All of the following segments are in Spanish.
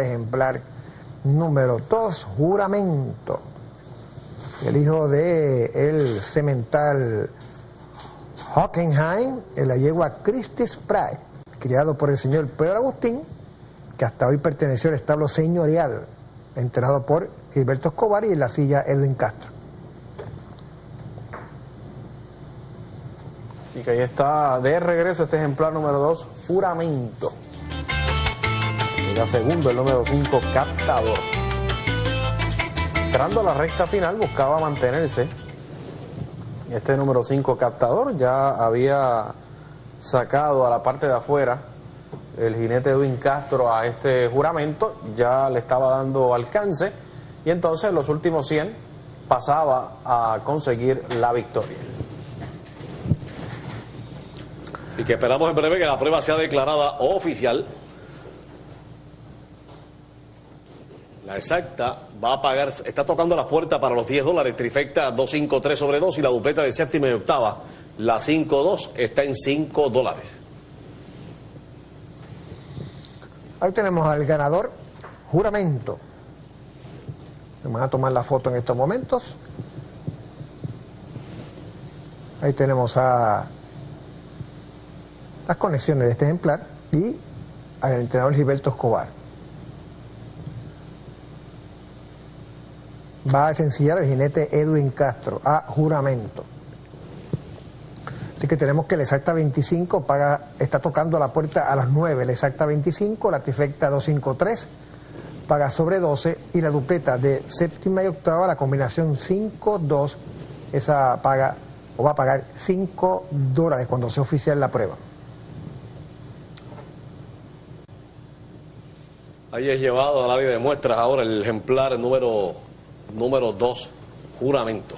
ejemplar número 2, juramento. El hijo de el cemental Hockenheim, el yegua Christie Spry, criado por el señor Pedro Agustín, que hasta hoy perteneció al establo señorial, entrenado por Gilberto Escobar y en la silla Edwin Castro. Y que ahí está de regreso este ejemplar número 2, juramento. Segundo el número 5, captador. Entrando a la recta final buscaba mantenerse. Este número 5, captador, ya había sacado a la parte de afuera el jinete Edwin Castro a este juramento, ya le estaba dando alcance y entonces los últimos 100 pasaba a conseguir la victoria. Así que esperamos en breve que la prueba sea declarada oficial. La exacta va a pagar, está tocando la puerta para los 10 dólares, trifecta 253 sobre 2 y la dupleta de séptima y octava, la 52, está en 5 dólares. Ahí tenemos al ganador, juramento. Vamos a tomar la foto en estos momentos. Ahí tenemos a las conexiones de este ejemplar y al entrenador Gilberto Escobar. Va a sencillar el jinete Edwin Castro a juramento. Así que tenemos que el exacta 25 paga, está tocando la puerta a las 9, el exacta 25, la trifecta 253 paga sobre 12 y la dupleta de séptima y octava, la combinación 5-2, esa paga o va a pagar 5 dólares cuando sea oficial la prueba. Ahí es llevado al área de muestras ahora el ejemplar número número 2, juramento.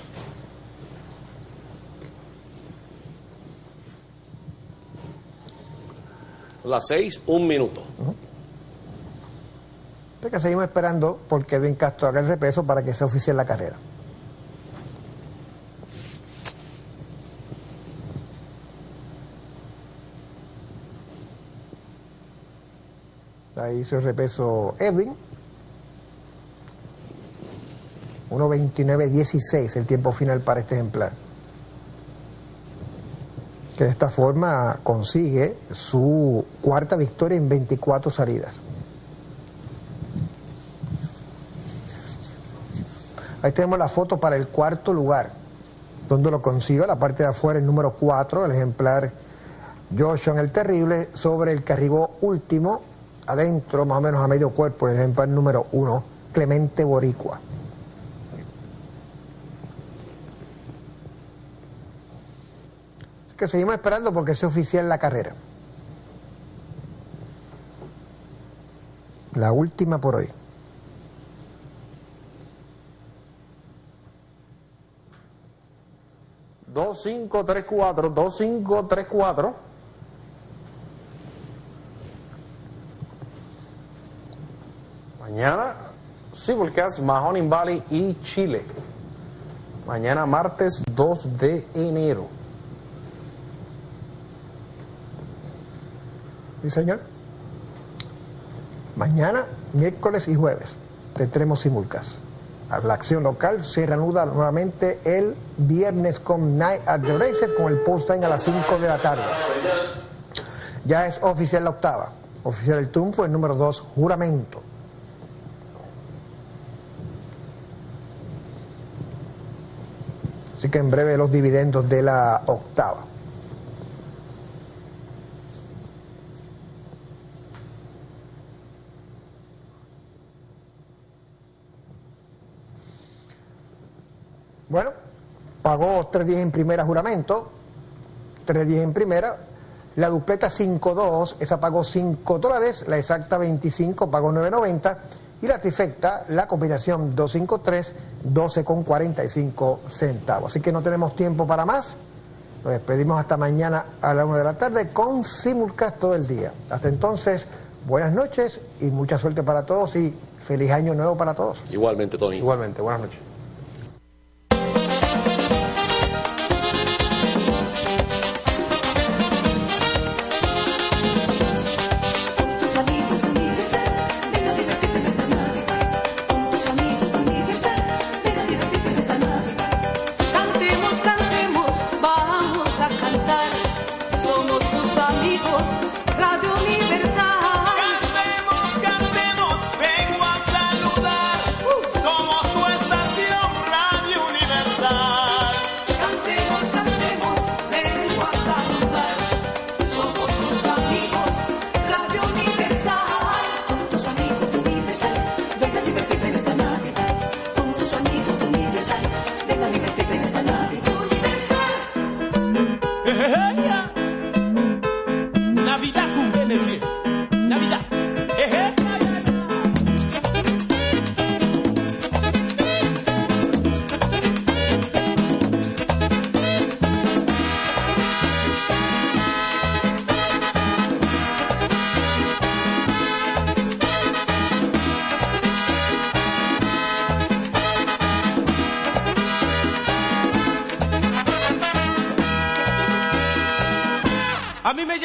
Las 6, un minuto. Que seguimos esperando porque Edwin Castro haga el repeso para que sea oficial la carrera. Ahí hizo el repeso Edwin. 1.29.16 el tiempo final para este ejemplar. Que de esta forma consigue su cuarta victoria en 24 salidas. Ahí tenemos la foto para el cuarto lugar, donde lo consigue la parte de afuera el número 4, el ejemplar Joshua el Terrible, sobre el que arribó último, adentro, más o menos a medio cuerpo, el ejemplar número 1, Clemente Boricua. Que seguimos esperando porque es oficial la carrera. La última por hoy. Dos, cinco, tres, cuatro, dos, cinco, tres, cuatro. Mañana, Simulcast, Mahoning Valley y Chile. Mañana martes 2 de enero. Sí, señor. Mañana, miércoles y jueves tendremos simulcast. La acción local se reanuda nuevamente el viernes con Night at the Races con el post-time a las 5 de la tarde. Ya es oficial la octava. Oficial el triunfo, el número 2, juramento. Así que en breve los dividendos de la octava. Bueno, pagó tres días en primera juramento, tres días en primera, la dupleta 5.2, esa pagó 5 dólares, la exacta 25 pagó 9.90 y la trifecta, la combinación 253, 12.45 centavos. Así que no tenemos tiempo para más. Nos despedimos hasta mañana a la 1 de la tarde con simulcast todo el día. Hasta entonces, buenas noches y mucha suerte para todos y feliz año nuevo para todos. Igualmente, Tony. Igualmente, buenas noches.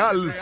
Métete al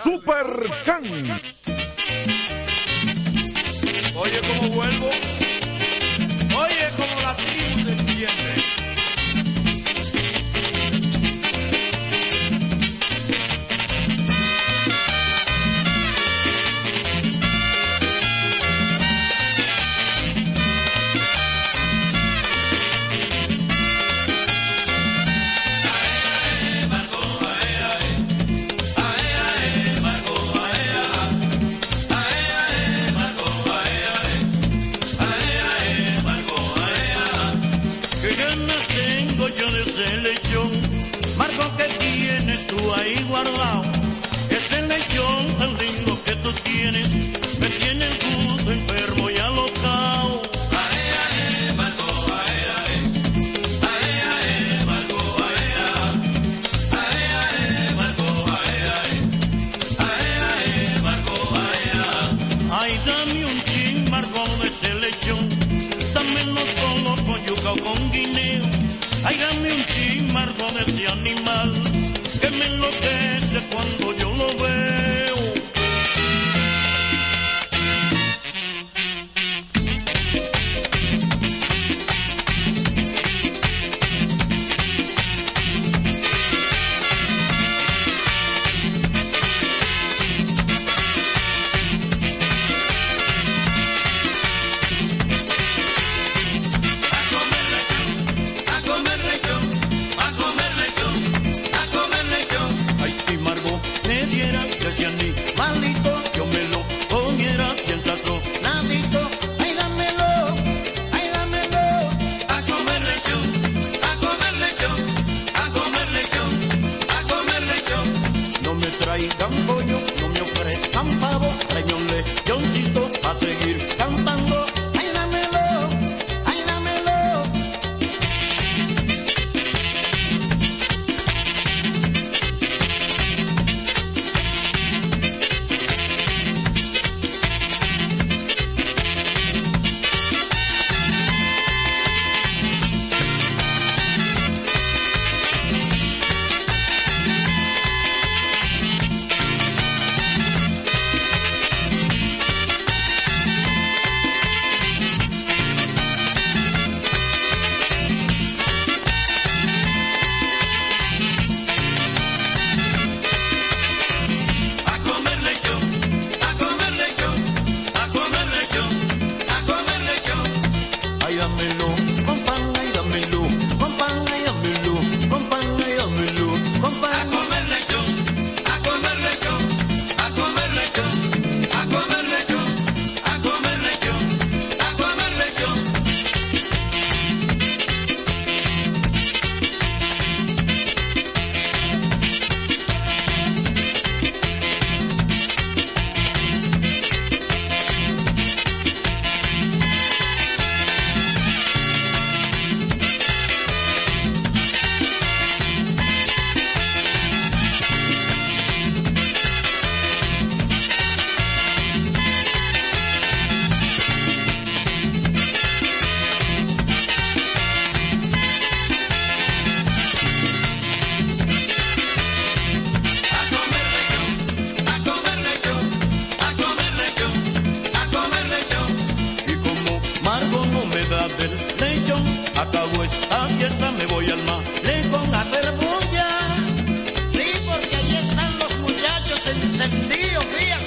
Bendito sea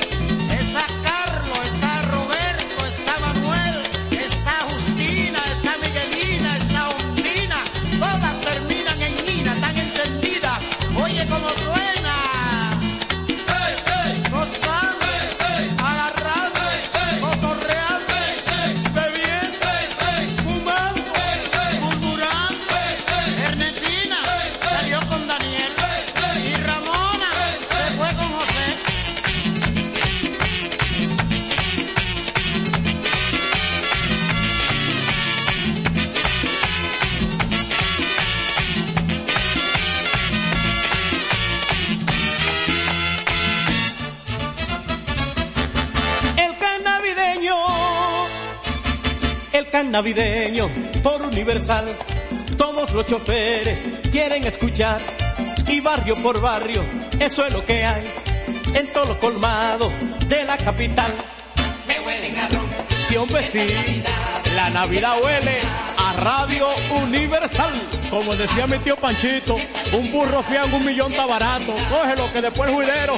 Universal. Todos los choferes quieren escuchar y barrio por barrio, eso es lo que hay en todo lo colmado de la capital. Me huelen a ron. Sí, hombre, sí. La Navidad huele a Radio Universal. Como decía mi tío Panchito, un burro fiango, un millón está barato. Cógelo que después el juidero.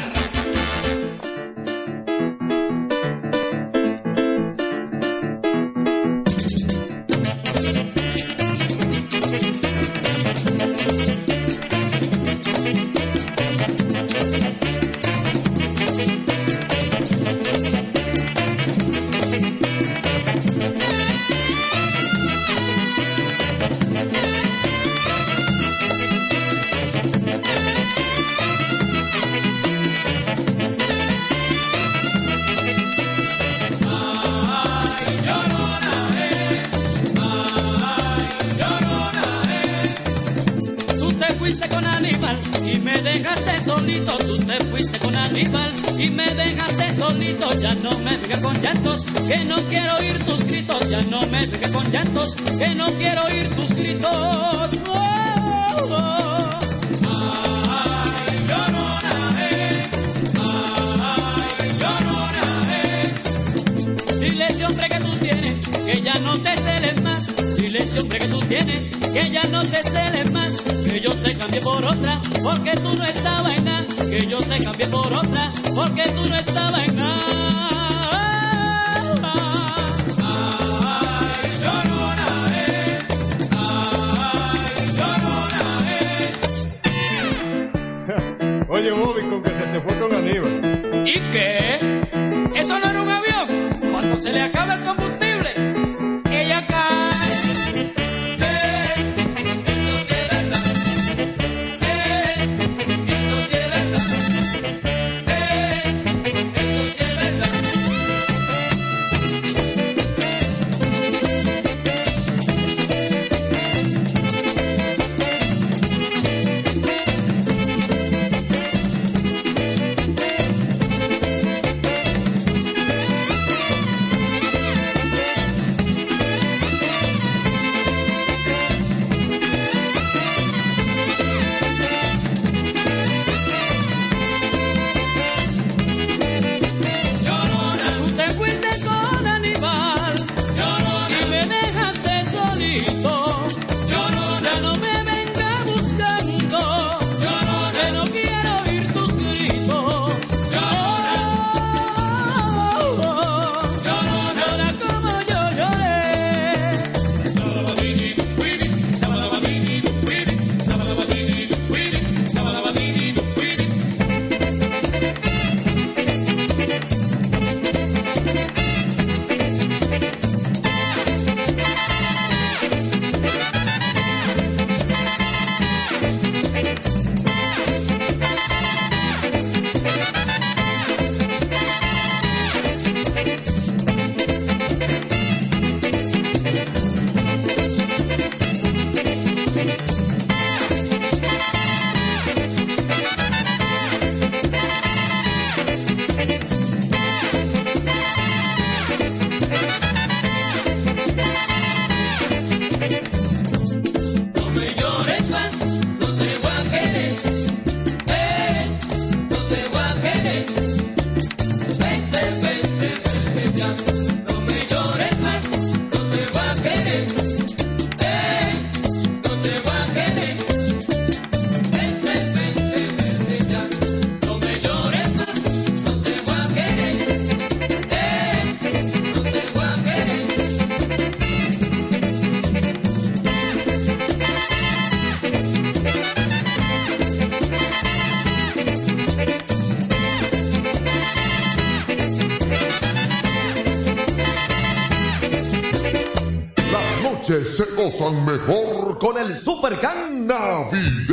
Tienes, que ya no te celes más. Que yo te cambié por otra, porque tú no estabas en nada. Que yo te cambié por otra, porque tú no estabas en nada. Oye, Bobby, con que se te fue con Aníbal. ¿Y qué? ¿Eso no era un avión? Cuando se le acaba el combustible, gozan mejor con el Supercan navideño. Se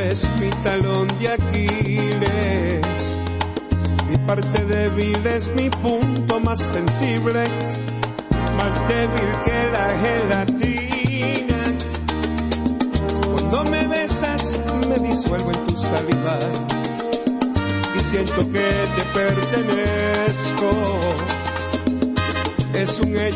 es mi talón de Aquiles. Mi parte débil es mi punto más sensible, más débil que la gelatina. Cuando me besas, me disuelvo en tu saliva y siento que te pertenezco. Es un hecho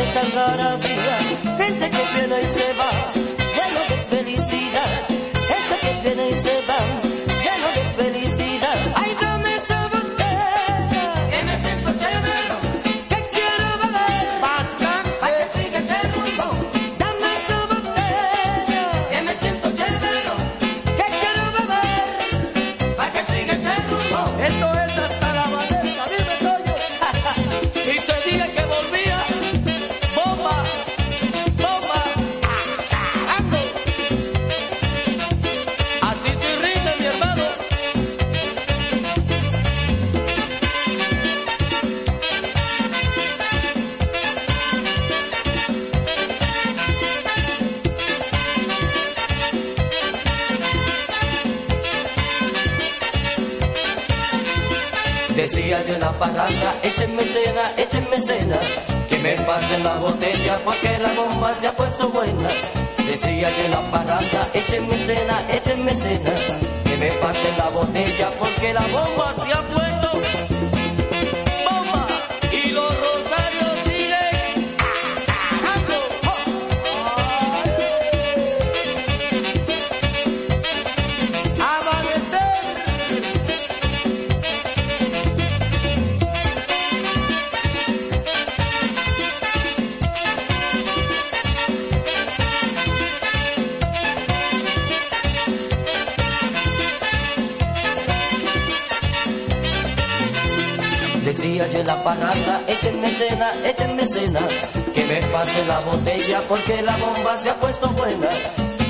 de Santa María, gente que viene y se va.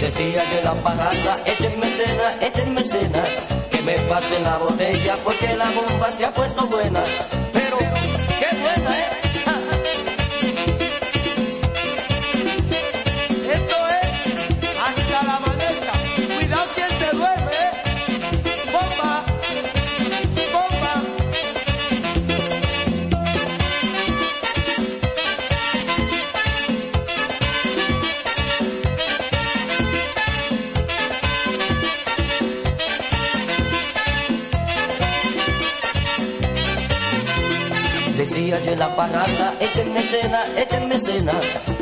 Decía de la parranda, échenme cena, échenme cena, que me pasen la botella porque la bomba se ha puesto buena. Pero, qué buena ¿eh? la parranda, échenme cena, échenme cena,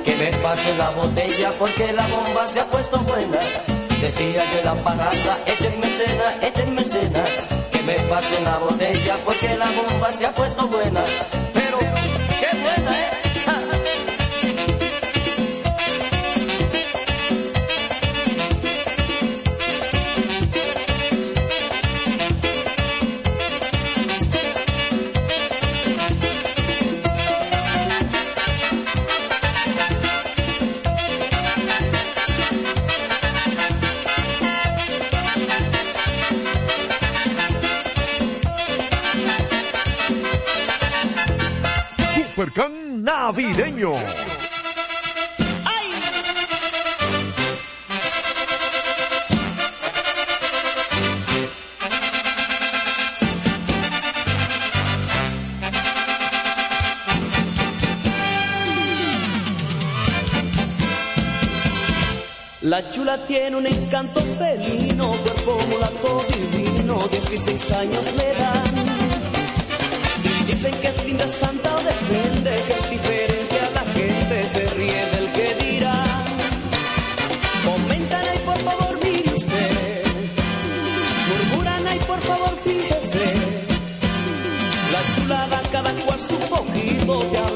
que me pase la botella porque la bomba se ha puesto buena. Decía de la parranda, échenme cena, échenme cena, que me pase la botella porque la bomba se ha puesto buena. encanto felino, cuerpo mulato divino, 16 años le dan. Y dicen que es linda, santa o depende, que es diferente a la gente, se ríe del que dirá. Comentan ahí por favor, mire usted. Murmuran ahí por favor, fíjese. La chulada cada cual su poquito ya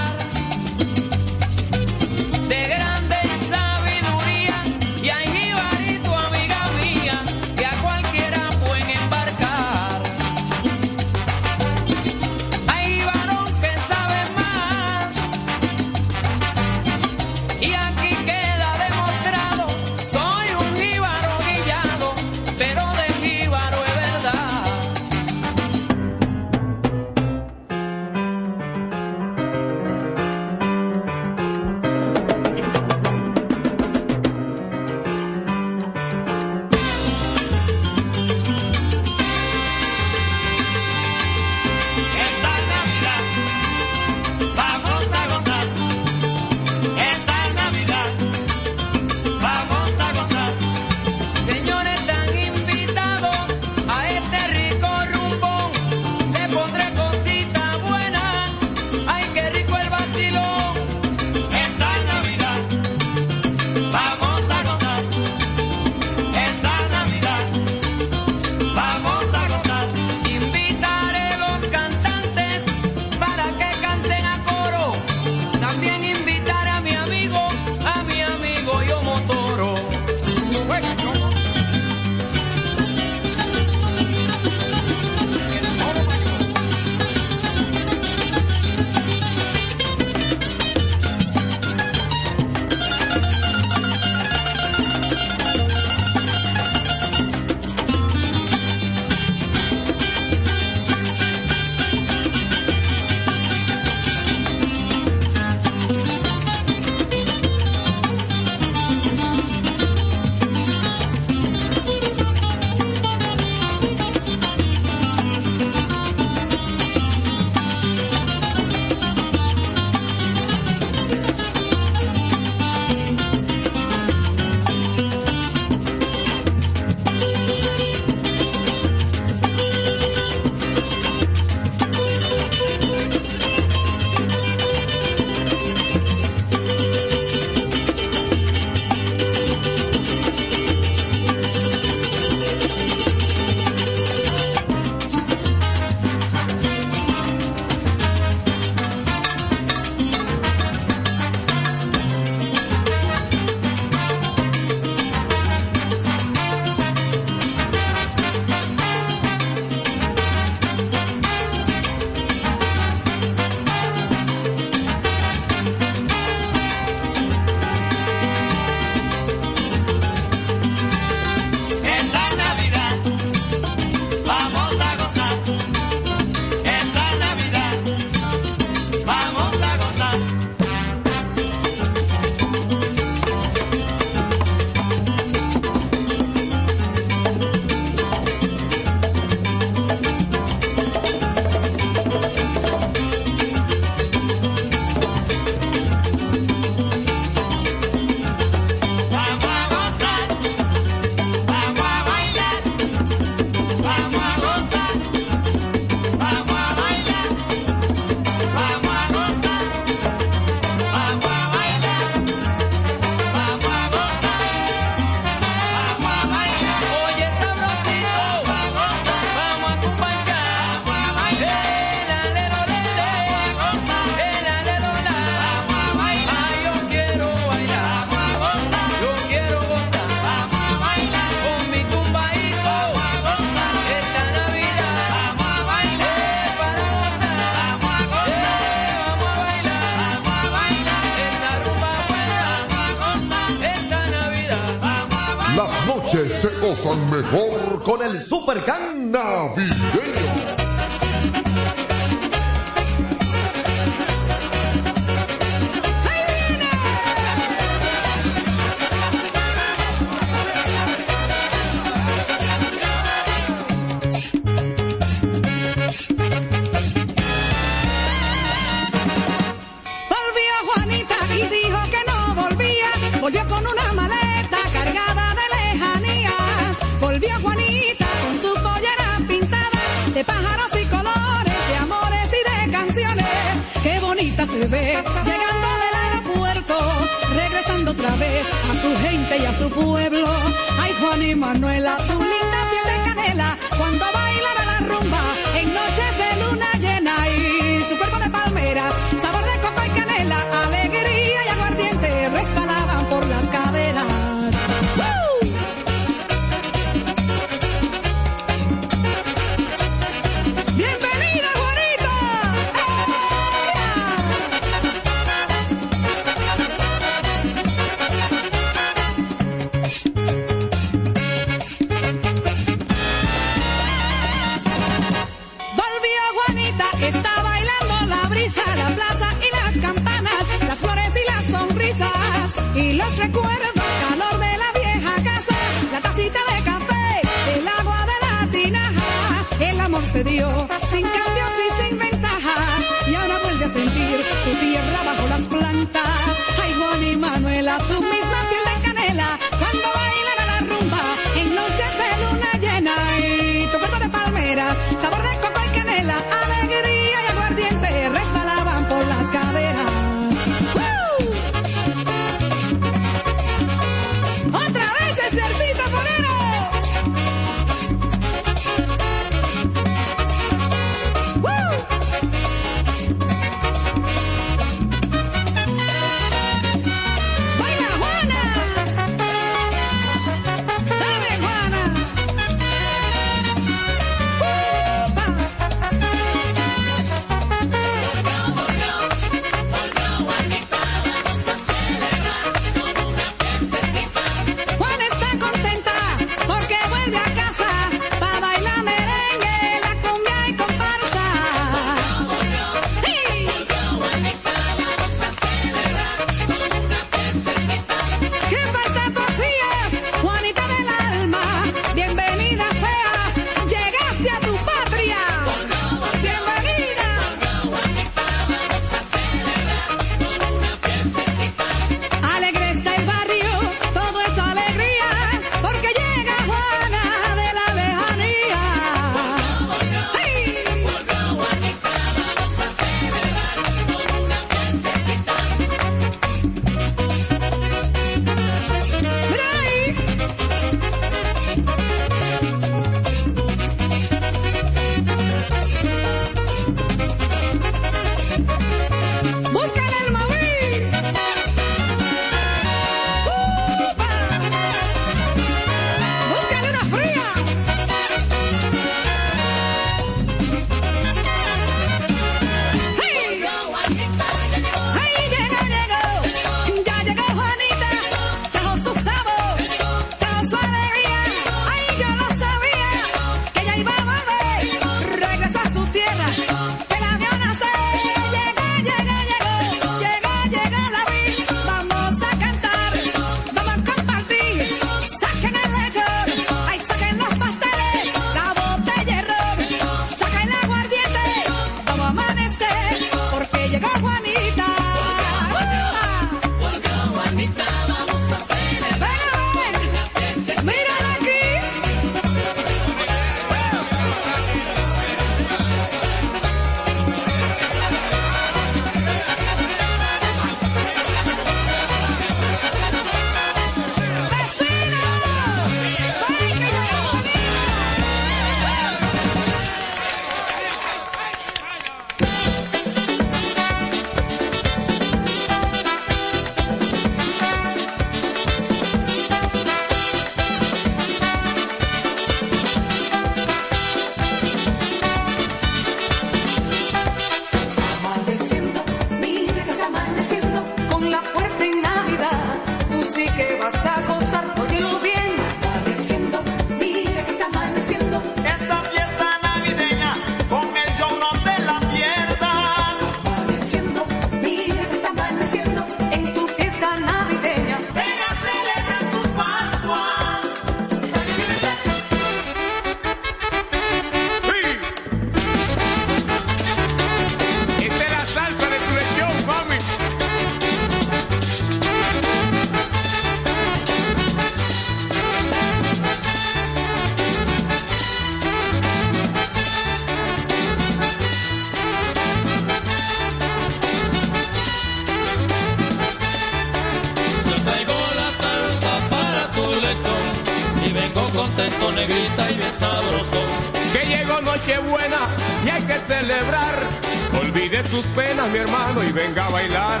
y venga a bailar.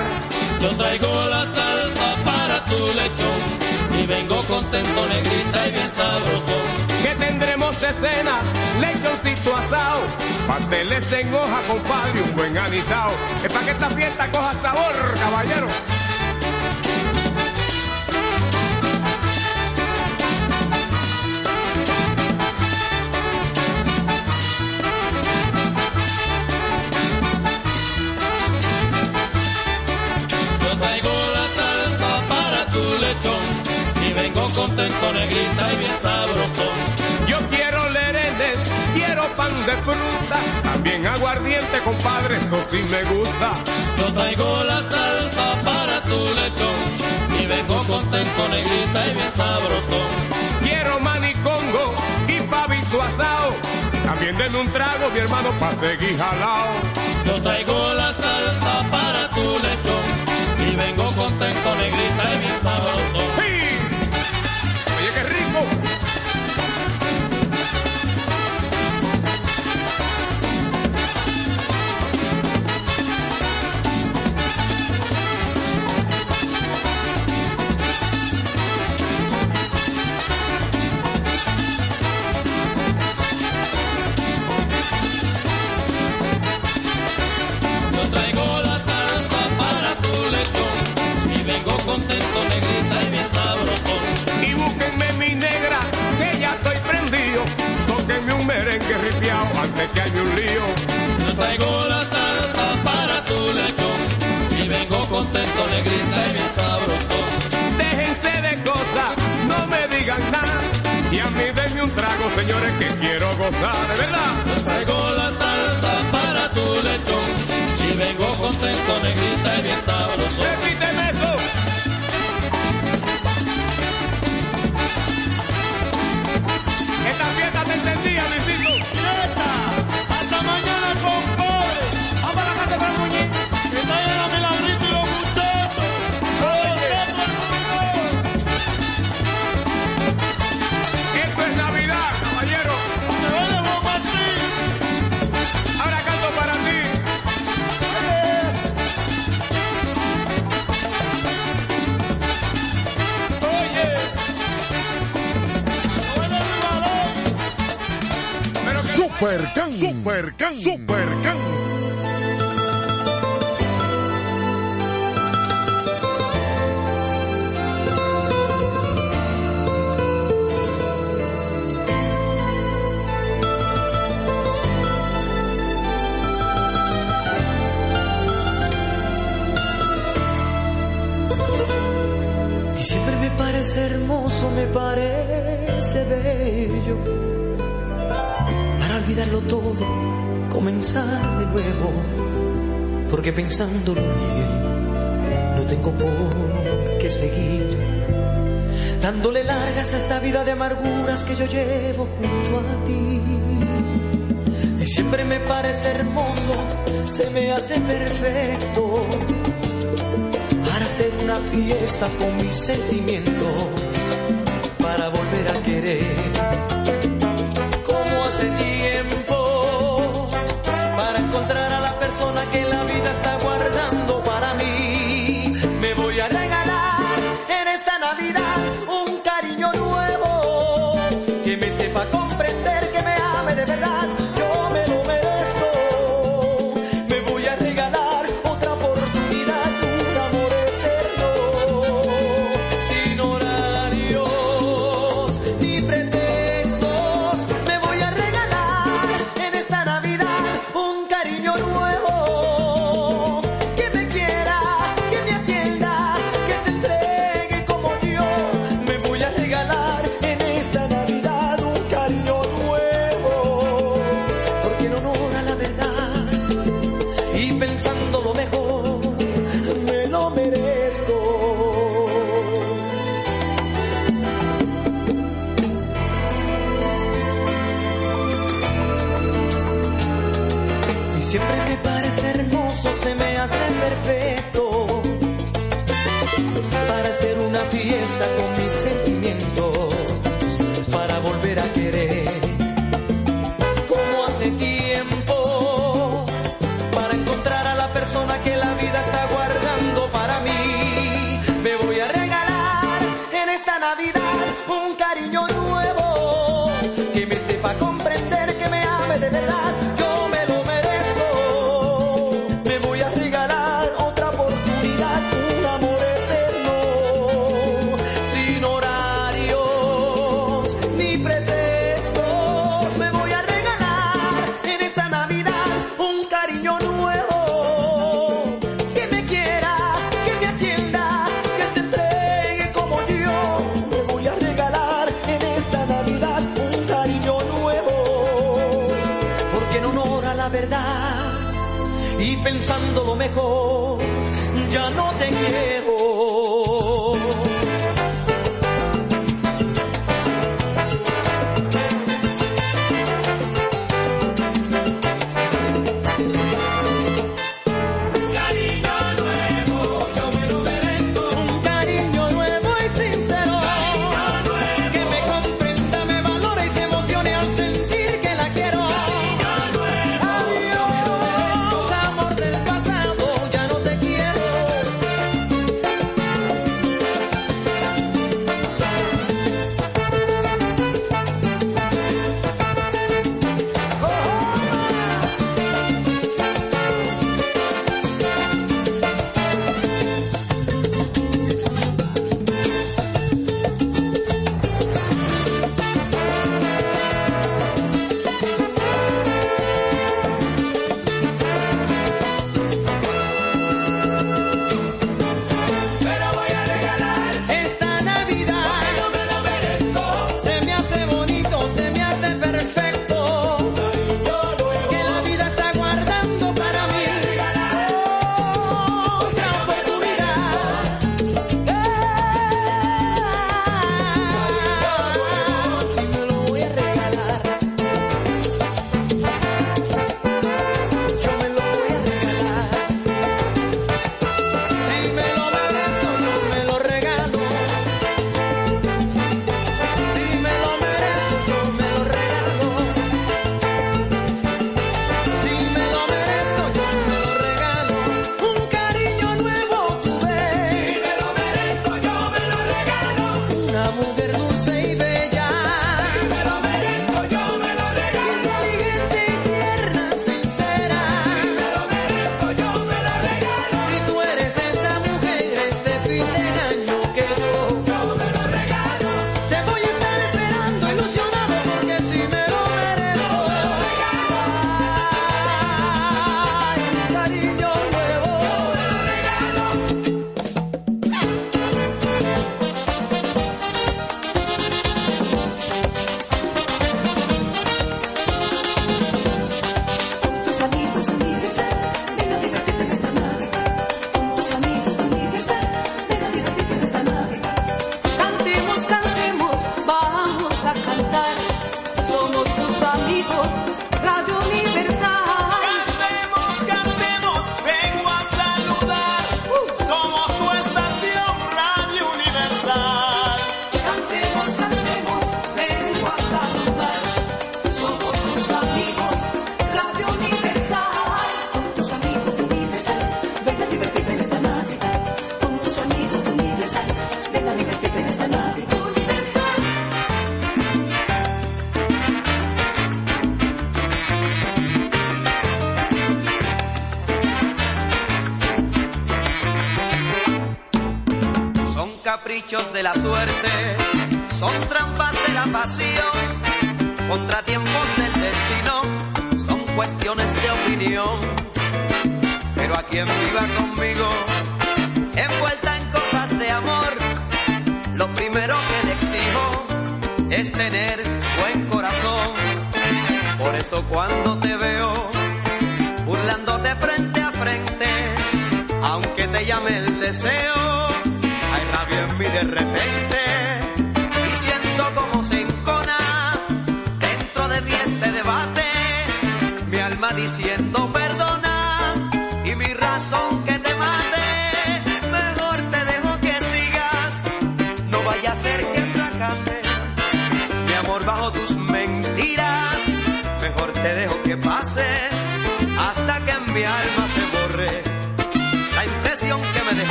Yo traigo la salsa para tu lechón y vengo contento, negrita y bien sabroso. Que tendremos de cena, lechoncito asado, pasteles en hoja, compadre, un buen anisado. Es para que esta fiesta coja sabor, caballero. Y bien sabroso. Yo quiero lerenes, quiero pan de fruta, también aguardiente, compadre, eso sí me gusta. Yo traigo la salsa para tu lechón y vengo contento, negrita y bien sabroso. Quiero manicongo y pavito asado, también denme un trago, mi hermano, pa' seguir jalao. Yo traigo la salsa para tu lechón y vengo contento, negrita y bien sabroso. Contento, negrita y bien sabroso. Y búsquenme mi negra, que ya estoy prendido. Tóquenme un merengue ripiao antes que haya un lío. Yo traigo la salsa para tu lechón y vengo contento, negrita y bien sabroso. Déjense de cosas, no me digan nada. Y a mí denme un trago, señores, que quiero gozar, de verdad. Yo traigo la salsa para tu lechón y vengo contento, negrita y bien sabroso. Repíteme eso. Entendía, Luisito. Supercan, Supercan, Supercan. Diciembre me parece hermoso, me parece bello. Olvidarlo todo, comenzar de nuevo. Porque pensándolo bien, no tengo por qué seguir. Dándole largas a esta vida de amarguras que yo llevo junto a ti. Diciembre me parece hermoso, se me hace perfecto para hacer una fiesta con mis sentimientos, para volver a querer.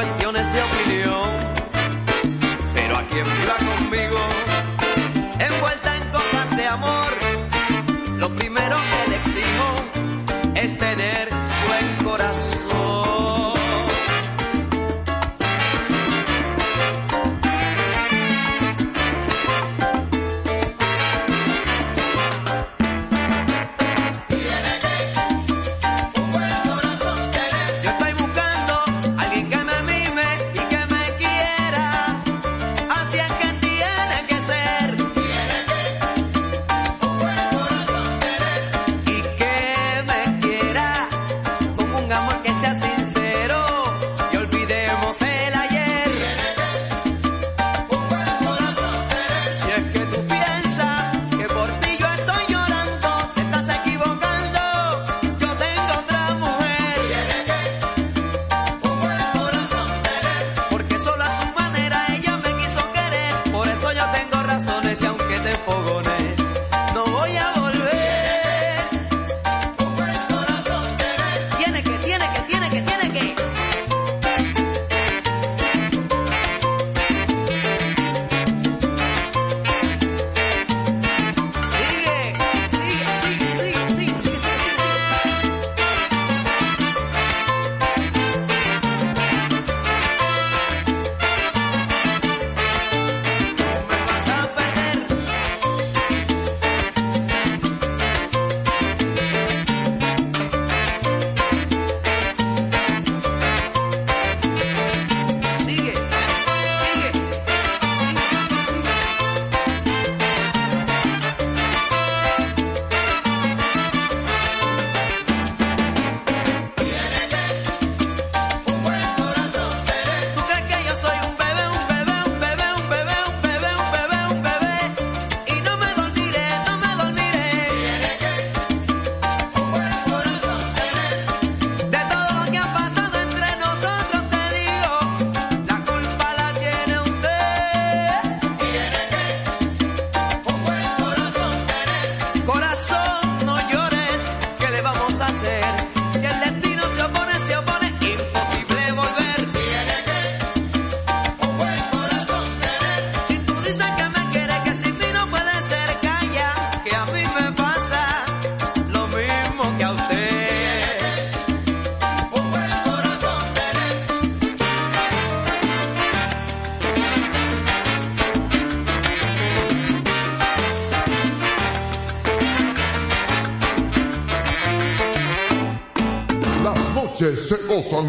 Destino,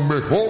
se gozan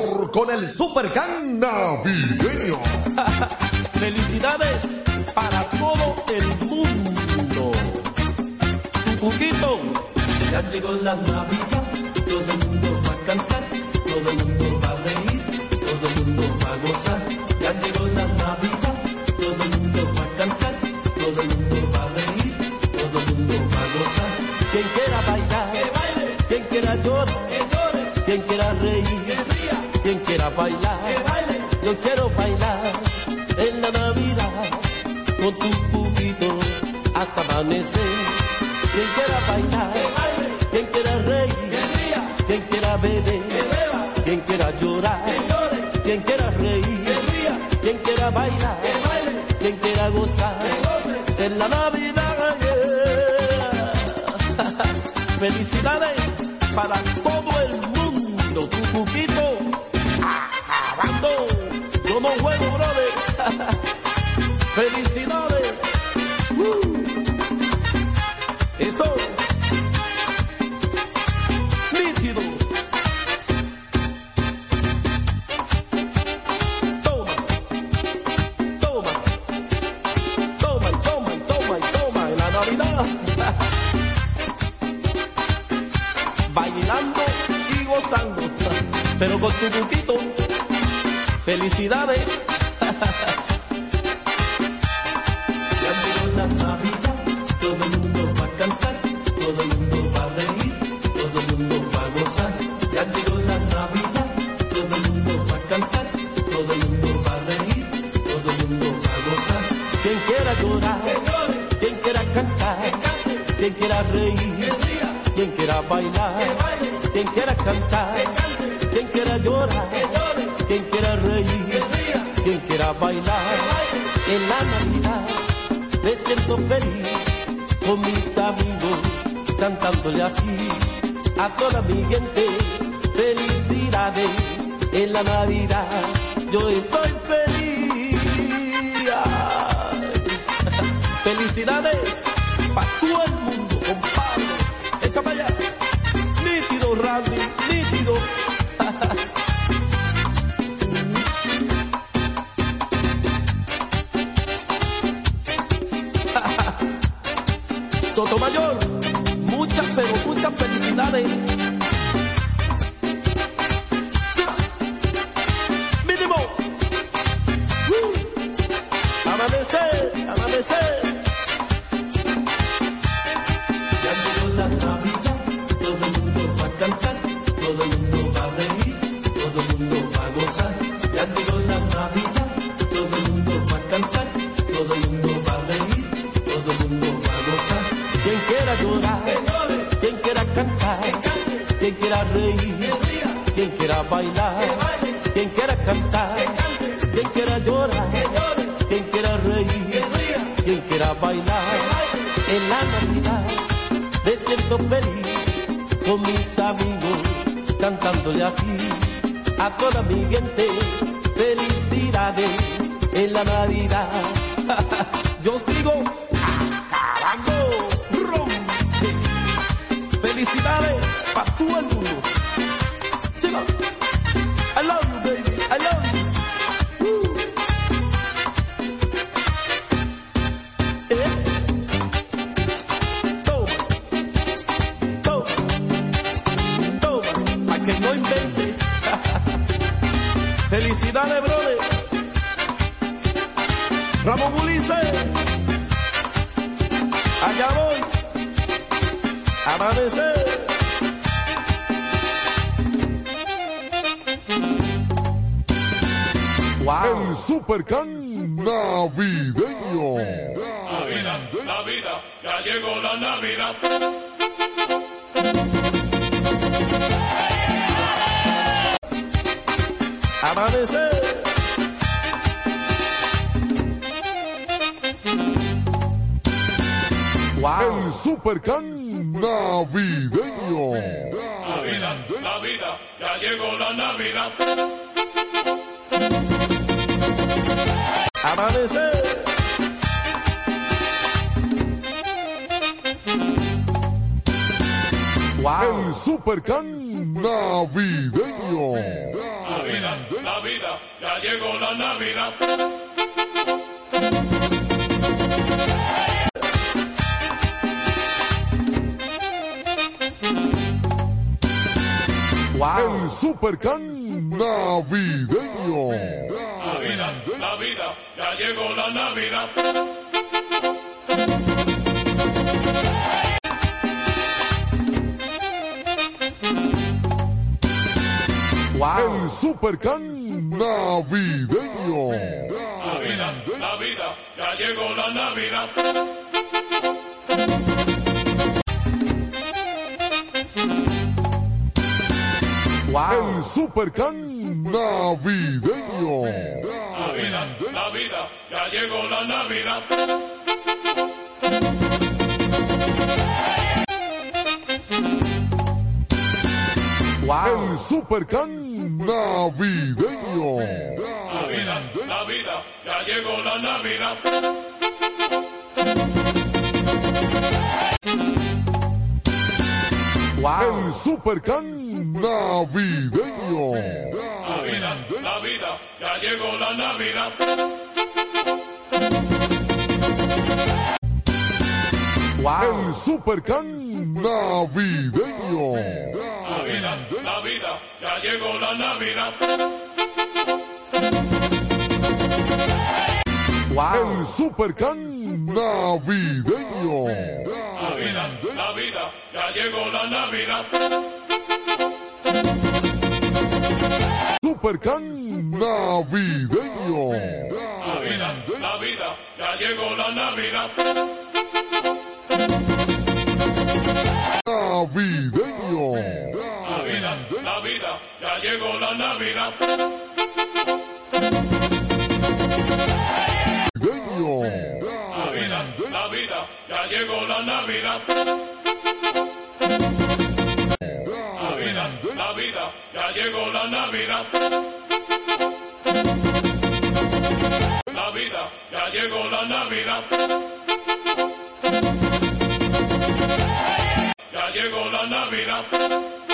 pero con tu buquito. Felicidades. siento feliz con mis amigos cantándole aquí a toda mi gente. Felicidades en la Navidad. Yo sigo acabando rompe. Felicidades para Supercan navideño. Navidad, Navidad, ya llegó la Navidad. Amanecer. El Supercan navideño. Navidad, Navidad, ya llegó la Navidad. Supercan navideño. Navidad, Navidad, ya llegó la Navidad. El Supercan navideño. Navidad, Navidad, ya llegó la Navidad. Supercan navideño. Navidad, Navidad, ya llegó la Navidad. El Supercan navideño. Navidad, Navidad, ya llegó la Navidad. El Supercan navideño. Navidad, Navidad, ya llegó la Navidad. El Supercan navideño. Navidad, Navidad, ya llegó la Navidad. El Supercan navideño. Navidad, Navidad, ya llegó la Navidad. El Supercan navideño. Navidad, Navidad, ya llegó la Navidad. Supercan navideño. Navidad, Navidad, ya llegó la Navidad. Navideño. Navidad, Navidad, ya llegó la Navidad. Navideño. Navidad, Navidad, ya llegó la Navidad. Navidad, Navidad, ya llegó la Navidad. Navidad, ya llegó la Navidad. Llegó la Navidad.